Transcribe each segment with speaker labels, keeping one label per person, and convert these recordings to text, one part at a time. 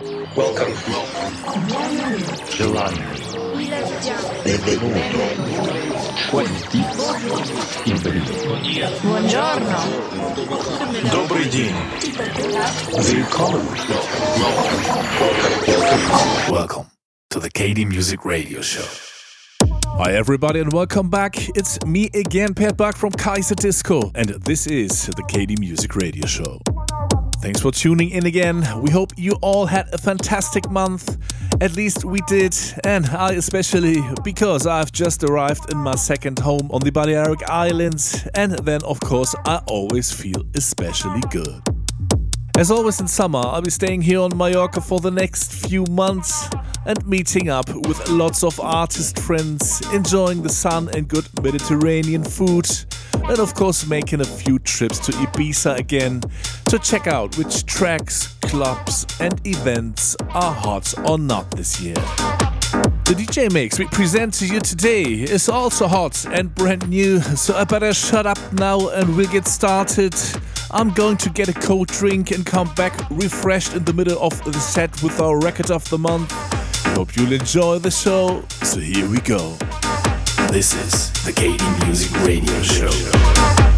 Speaker 1: Welcome.
Speaker 2: July. Benvenuto. Входите.
Speaker 3: И Buongiorno.
Speaker 4: Добрый день.
Speaker 2: Welcome.
Speaker 4: Welcome. Welcome to the KD Music Radio Show. Hi everybody and welcome back. It's me again, Pat Buck from Kaiserdisco, and this is the KD Music Radio Show. Thanks for tuning in again. We hope you all had a fantastic month. At least we did, and I especially because I've just arrived in my second home on the Balearic Islands, and then, of course, I always feel especially good. As always in summer, I'll be staying here on Mallorca for the next few months and meeting up with lots of artist friends, enjoying the sun and good Mediterranean food, and of course making a few trips to Ibiza again to check out which tracks, clubs, and events are hot or not this year. The DJ mix we present to you today is also hot and brand new, so I better shut up now and we'll get started. I'm going to get a cold drink and come back refreshed in the middle of the set with our record of the month. Hope you'll enjoy the show, so here we go. This is the KD Music Radio Show.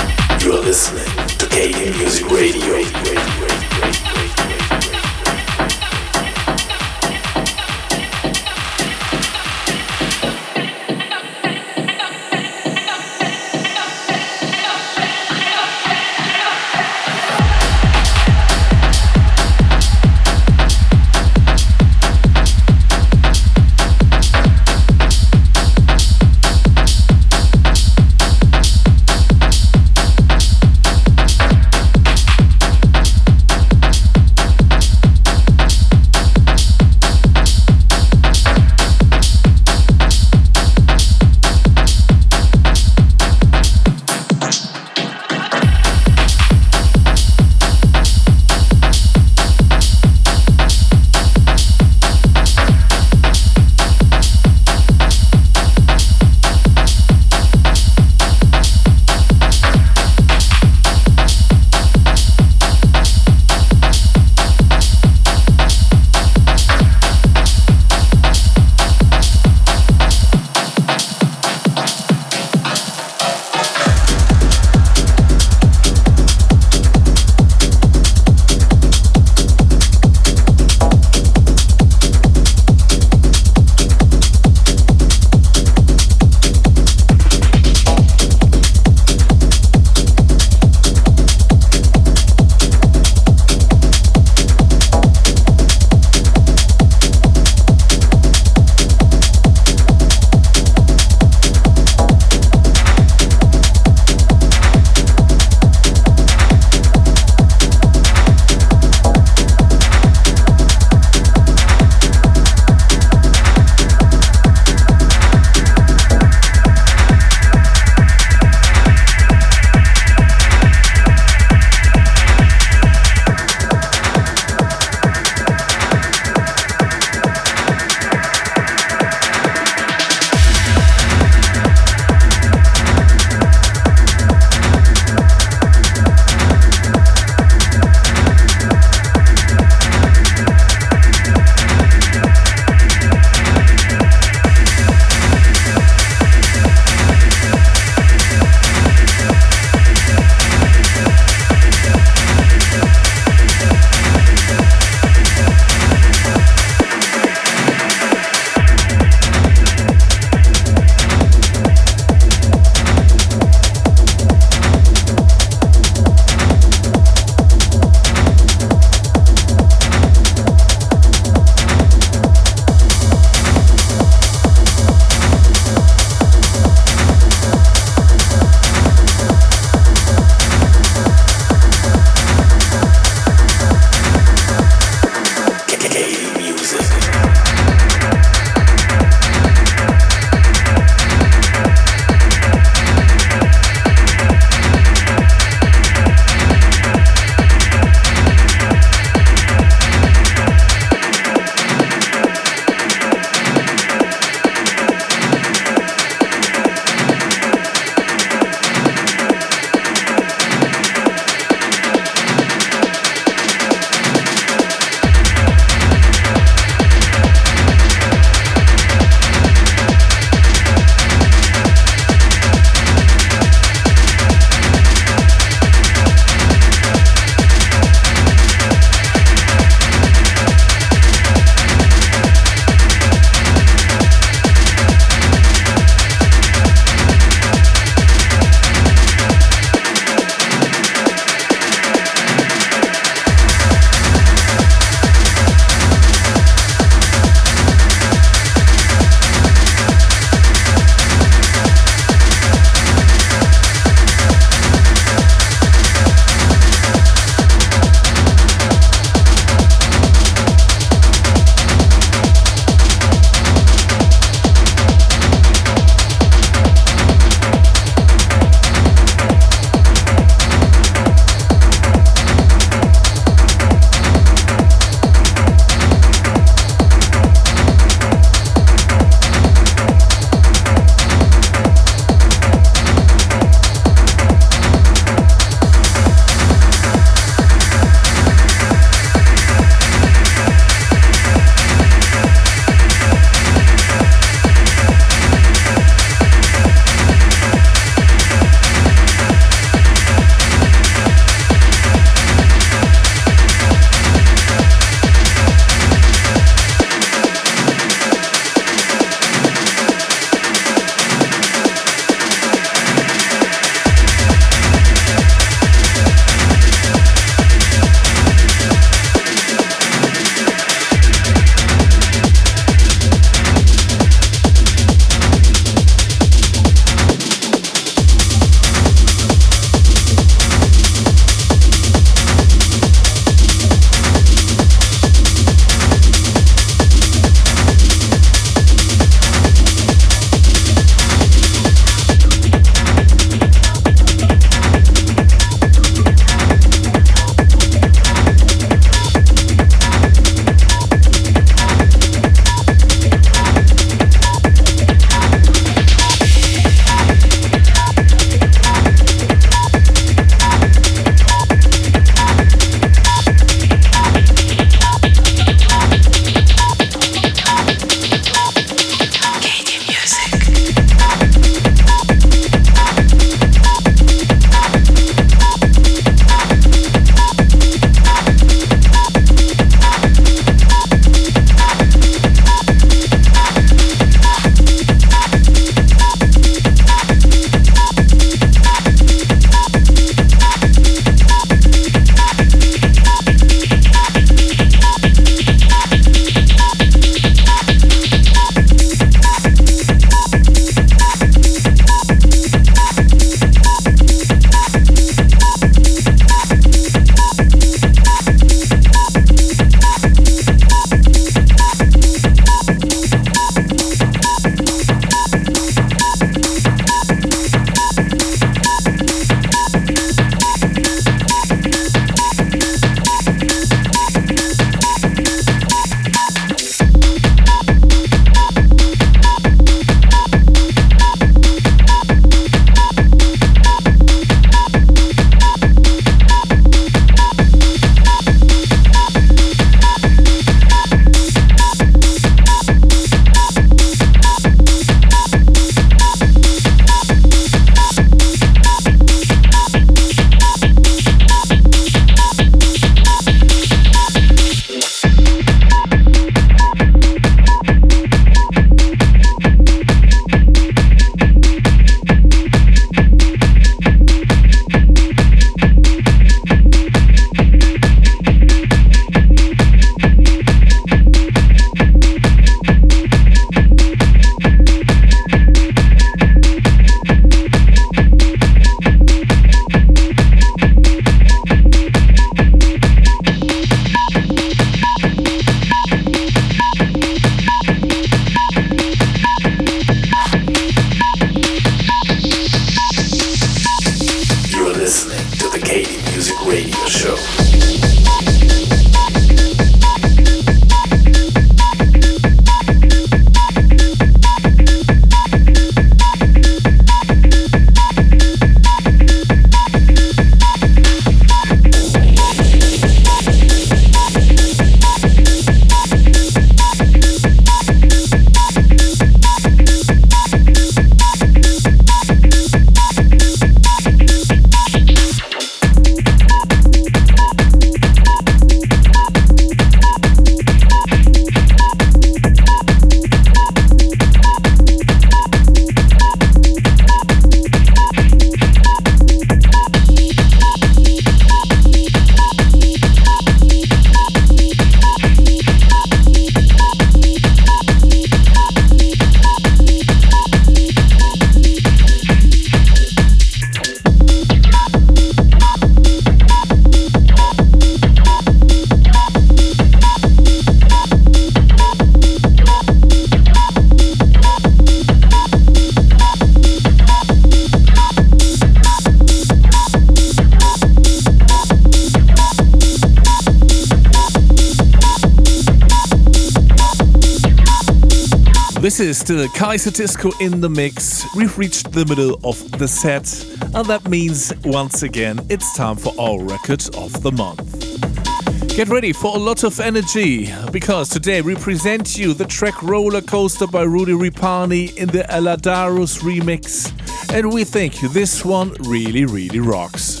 Speaker 4: Is still Kaiserdisco in the mix. We've reached the middle of the set, and that means once again it's time for our record of the month. Get ready for a lot of energy because today we present you the track Roller Coaster by Rudy Ripani in the Aladarus remix, and we think this one really, really rocks.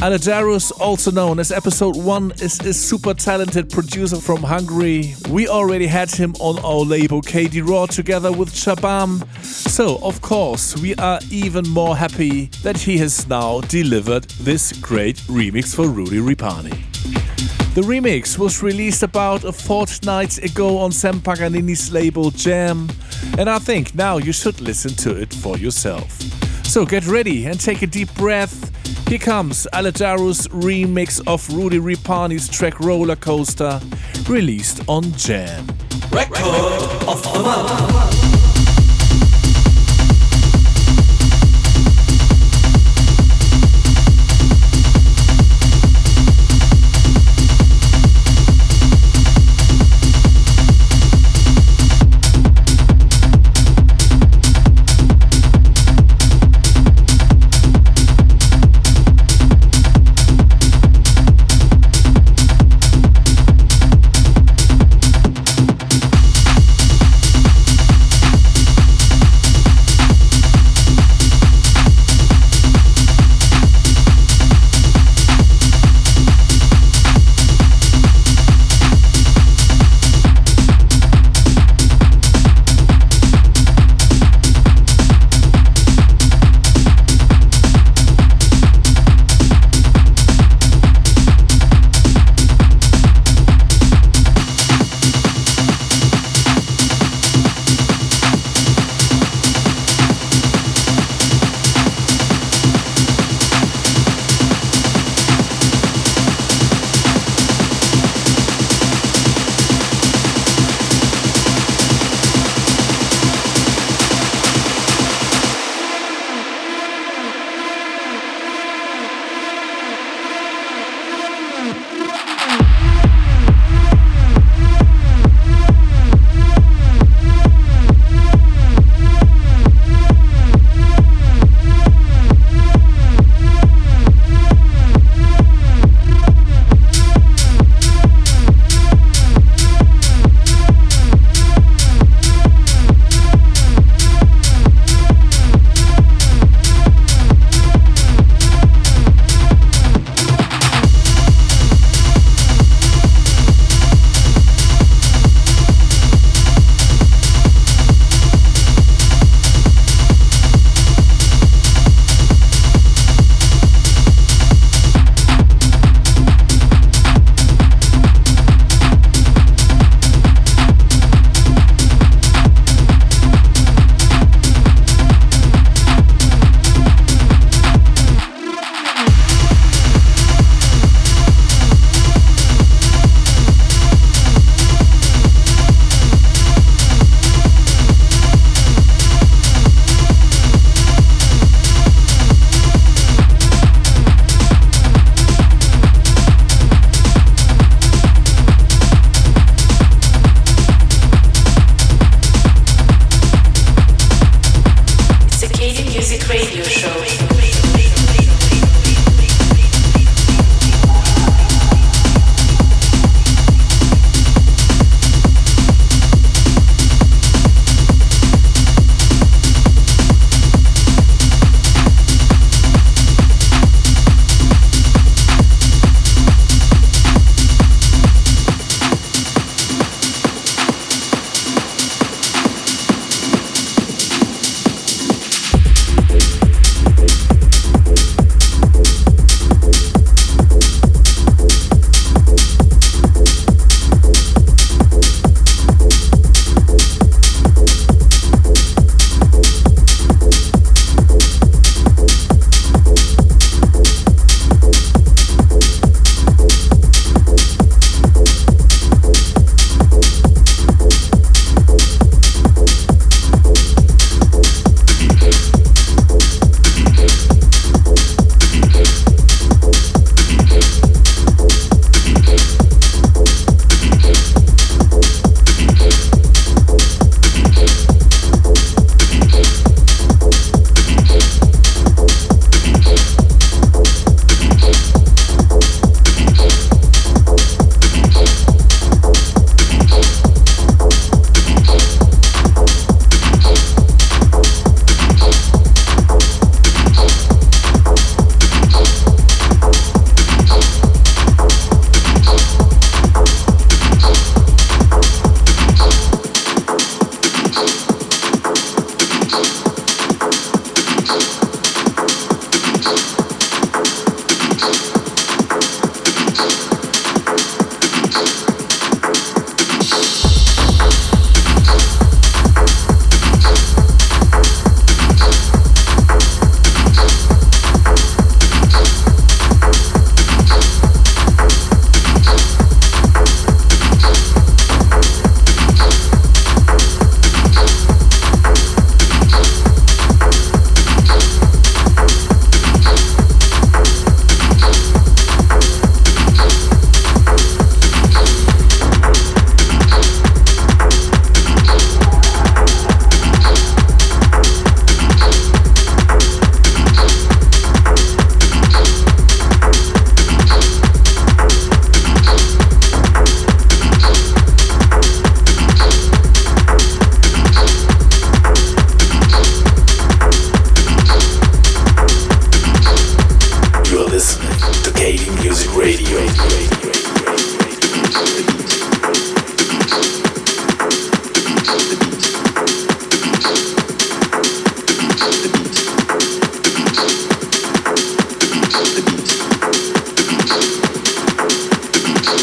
Speaker 4: Aladarus, also known as Episode 1, is a super talented producer from Hungary. We already had him on our label KD Raw together with Shabam. So, of course, we are even more happy that he has now delivered this great remix for Rudy Ripani. The remix was released about a fortnight ago on Sam Paganini's label Jam, and I think now you should listen to it for yourself. So get ready and take a deep breath here comes Aladarus' remix of Rudy Ripani's track Roller Coaster, released on Jam.
Speaker 1: Record of the month.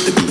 Speaker 3: the beat.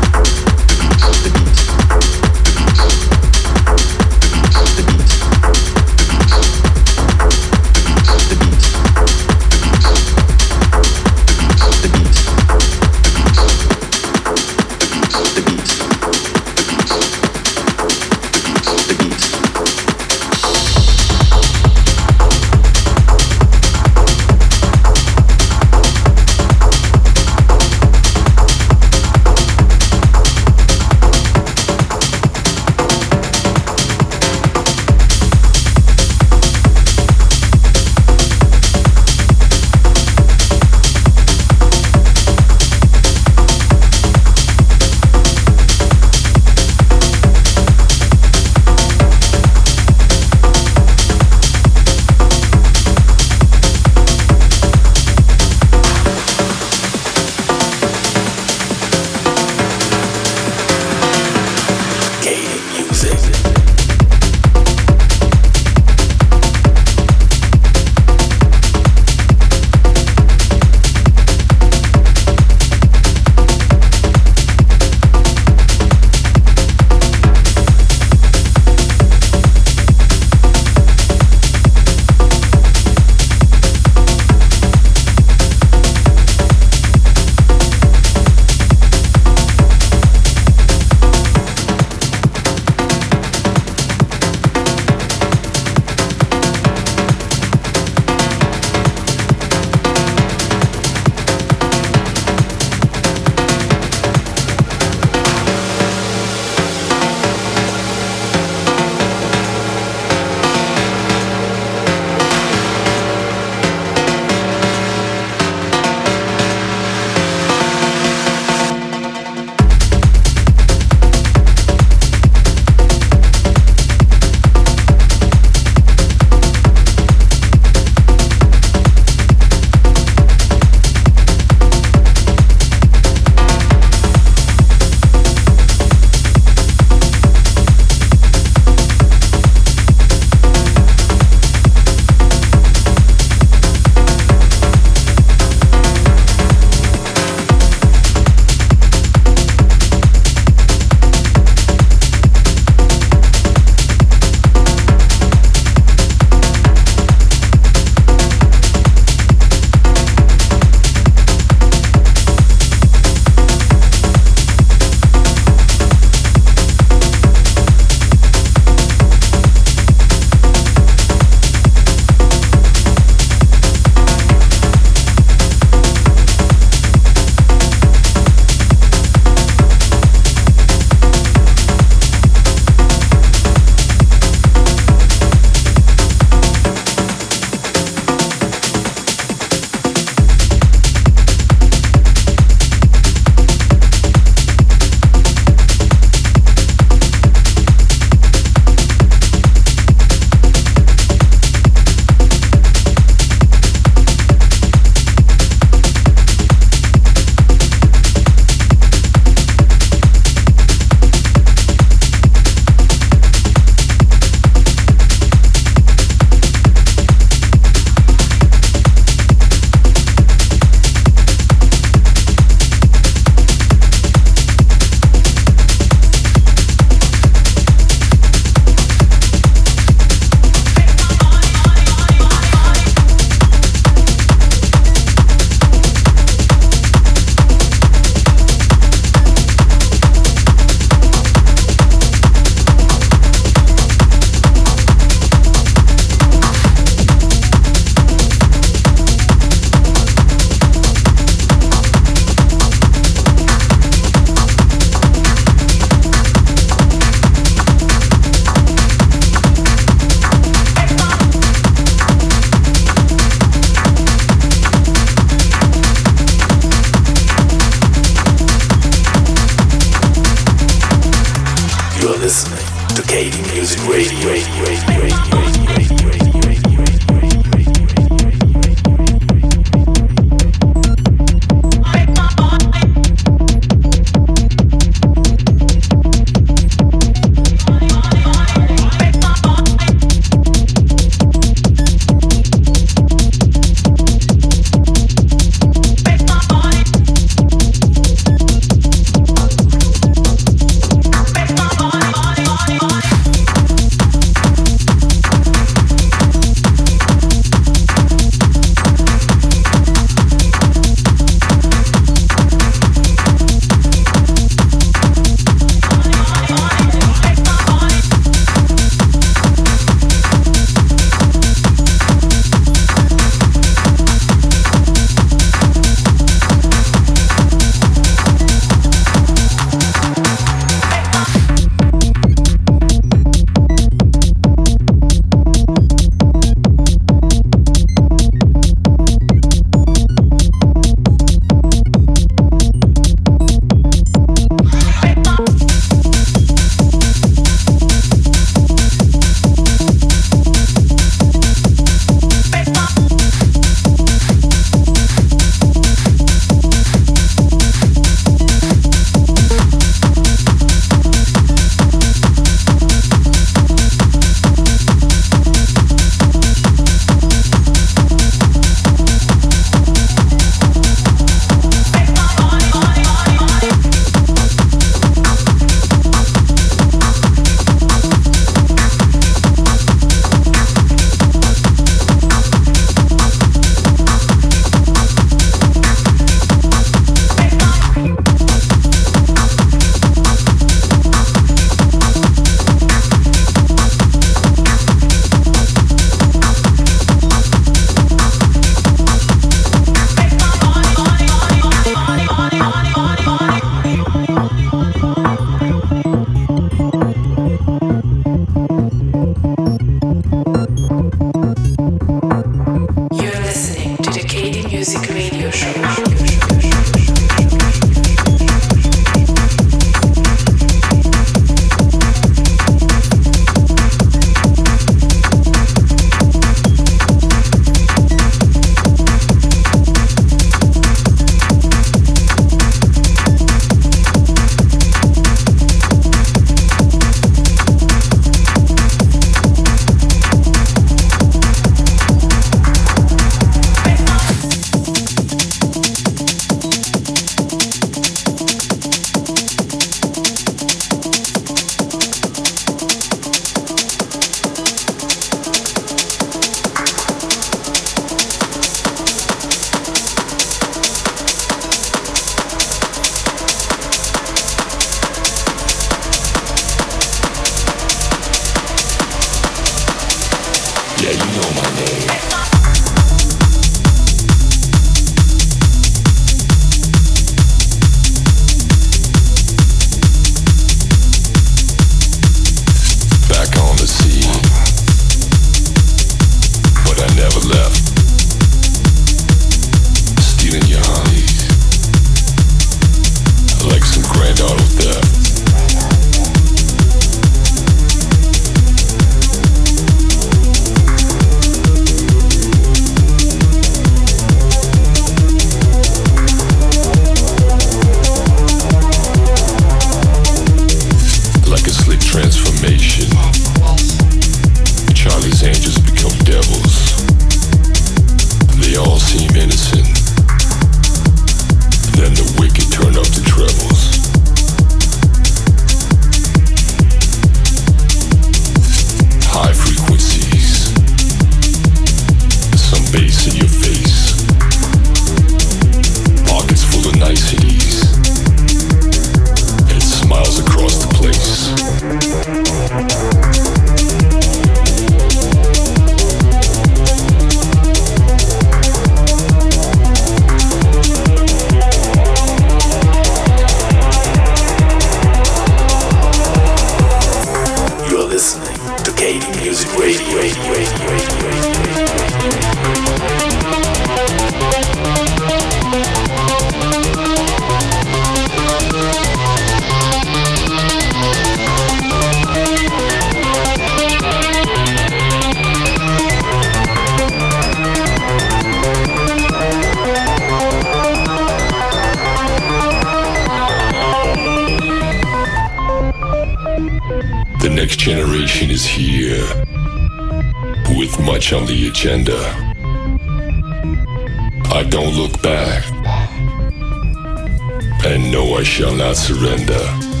Speaker 3: Shall not surrender.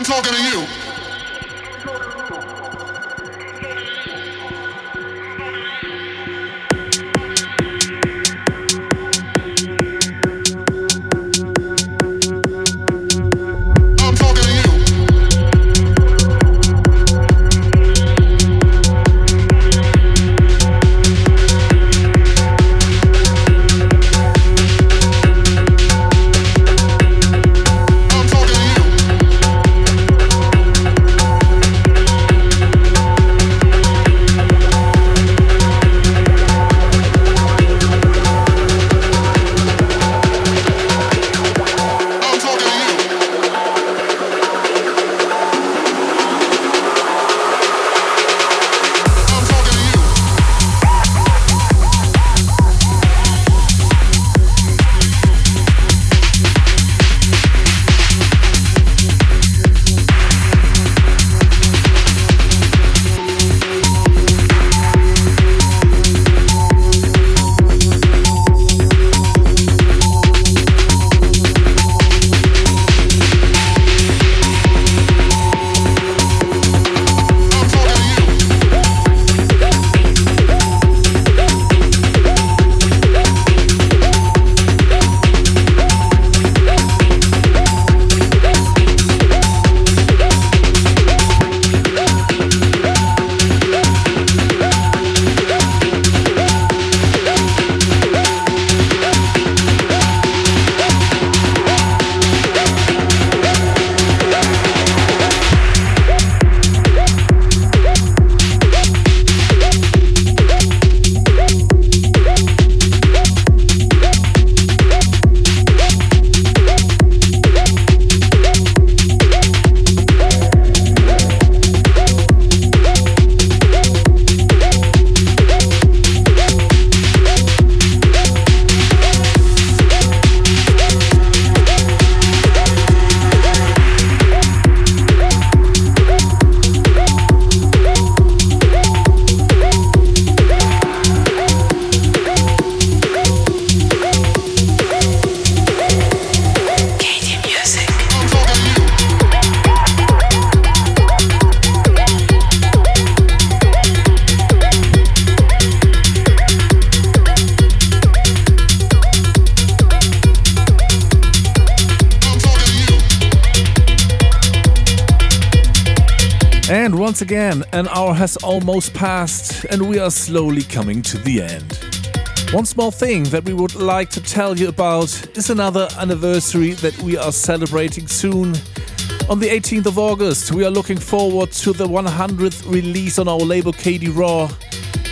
Speaker 4: Once again, an hour has almost passed and we are slowly coming to the end. One small thing that we would like to tell you about is another anniversary that we are celebrating soon. On the 18th of August, we are looking forward to the 100th release on our label KD Raw.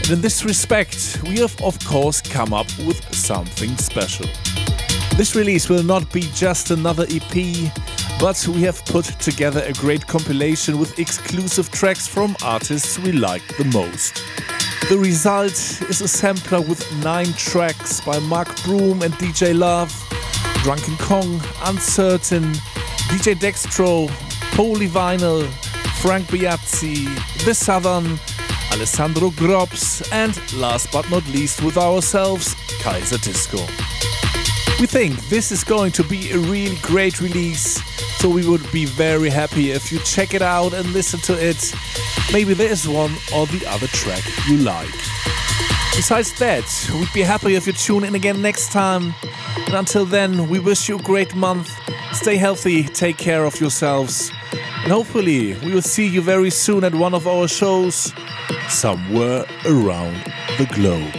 Speaker 4: And in this respect, we have of course come up with something special. This release will not be just another EP, but we have put together a great compilation with exclusive tracks from artists we like the most. The result is a sampler with nine tracks by Mark Broom and DJ Love, Drunken Kong, Uncertain, DJ Dextro, Polyvinyl, Frank Biazzi, The Southern, Alessandro Grops, and last but not least with ourselves, Kaiserdisco. We think this is going to be a really great release so we would be very happy if you check it out and listen to it. Maybe there's one or the other track you like. Besides that, we'd be happy if you tune in again next time. And until then, we wish you a great month. Stay healthy, take care of yourselves. And hopefully, we will see you very soon at one of our shows somewhere around the globe.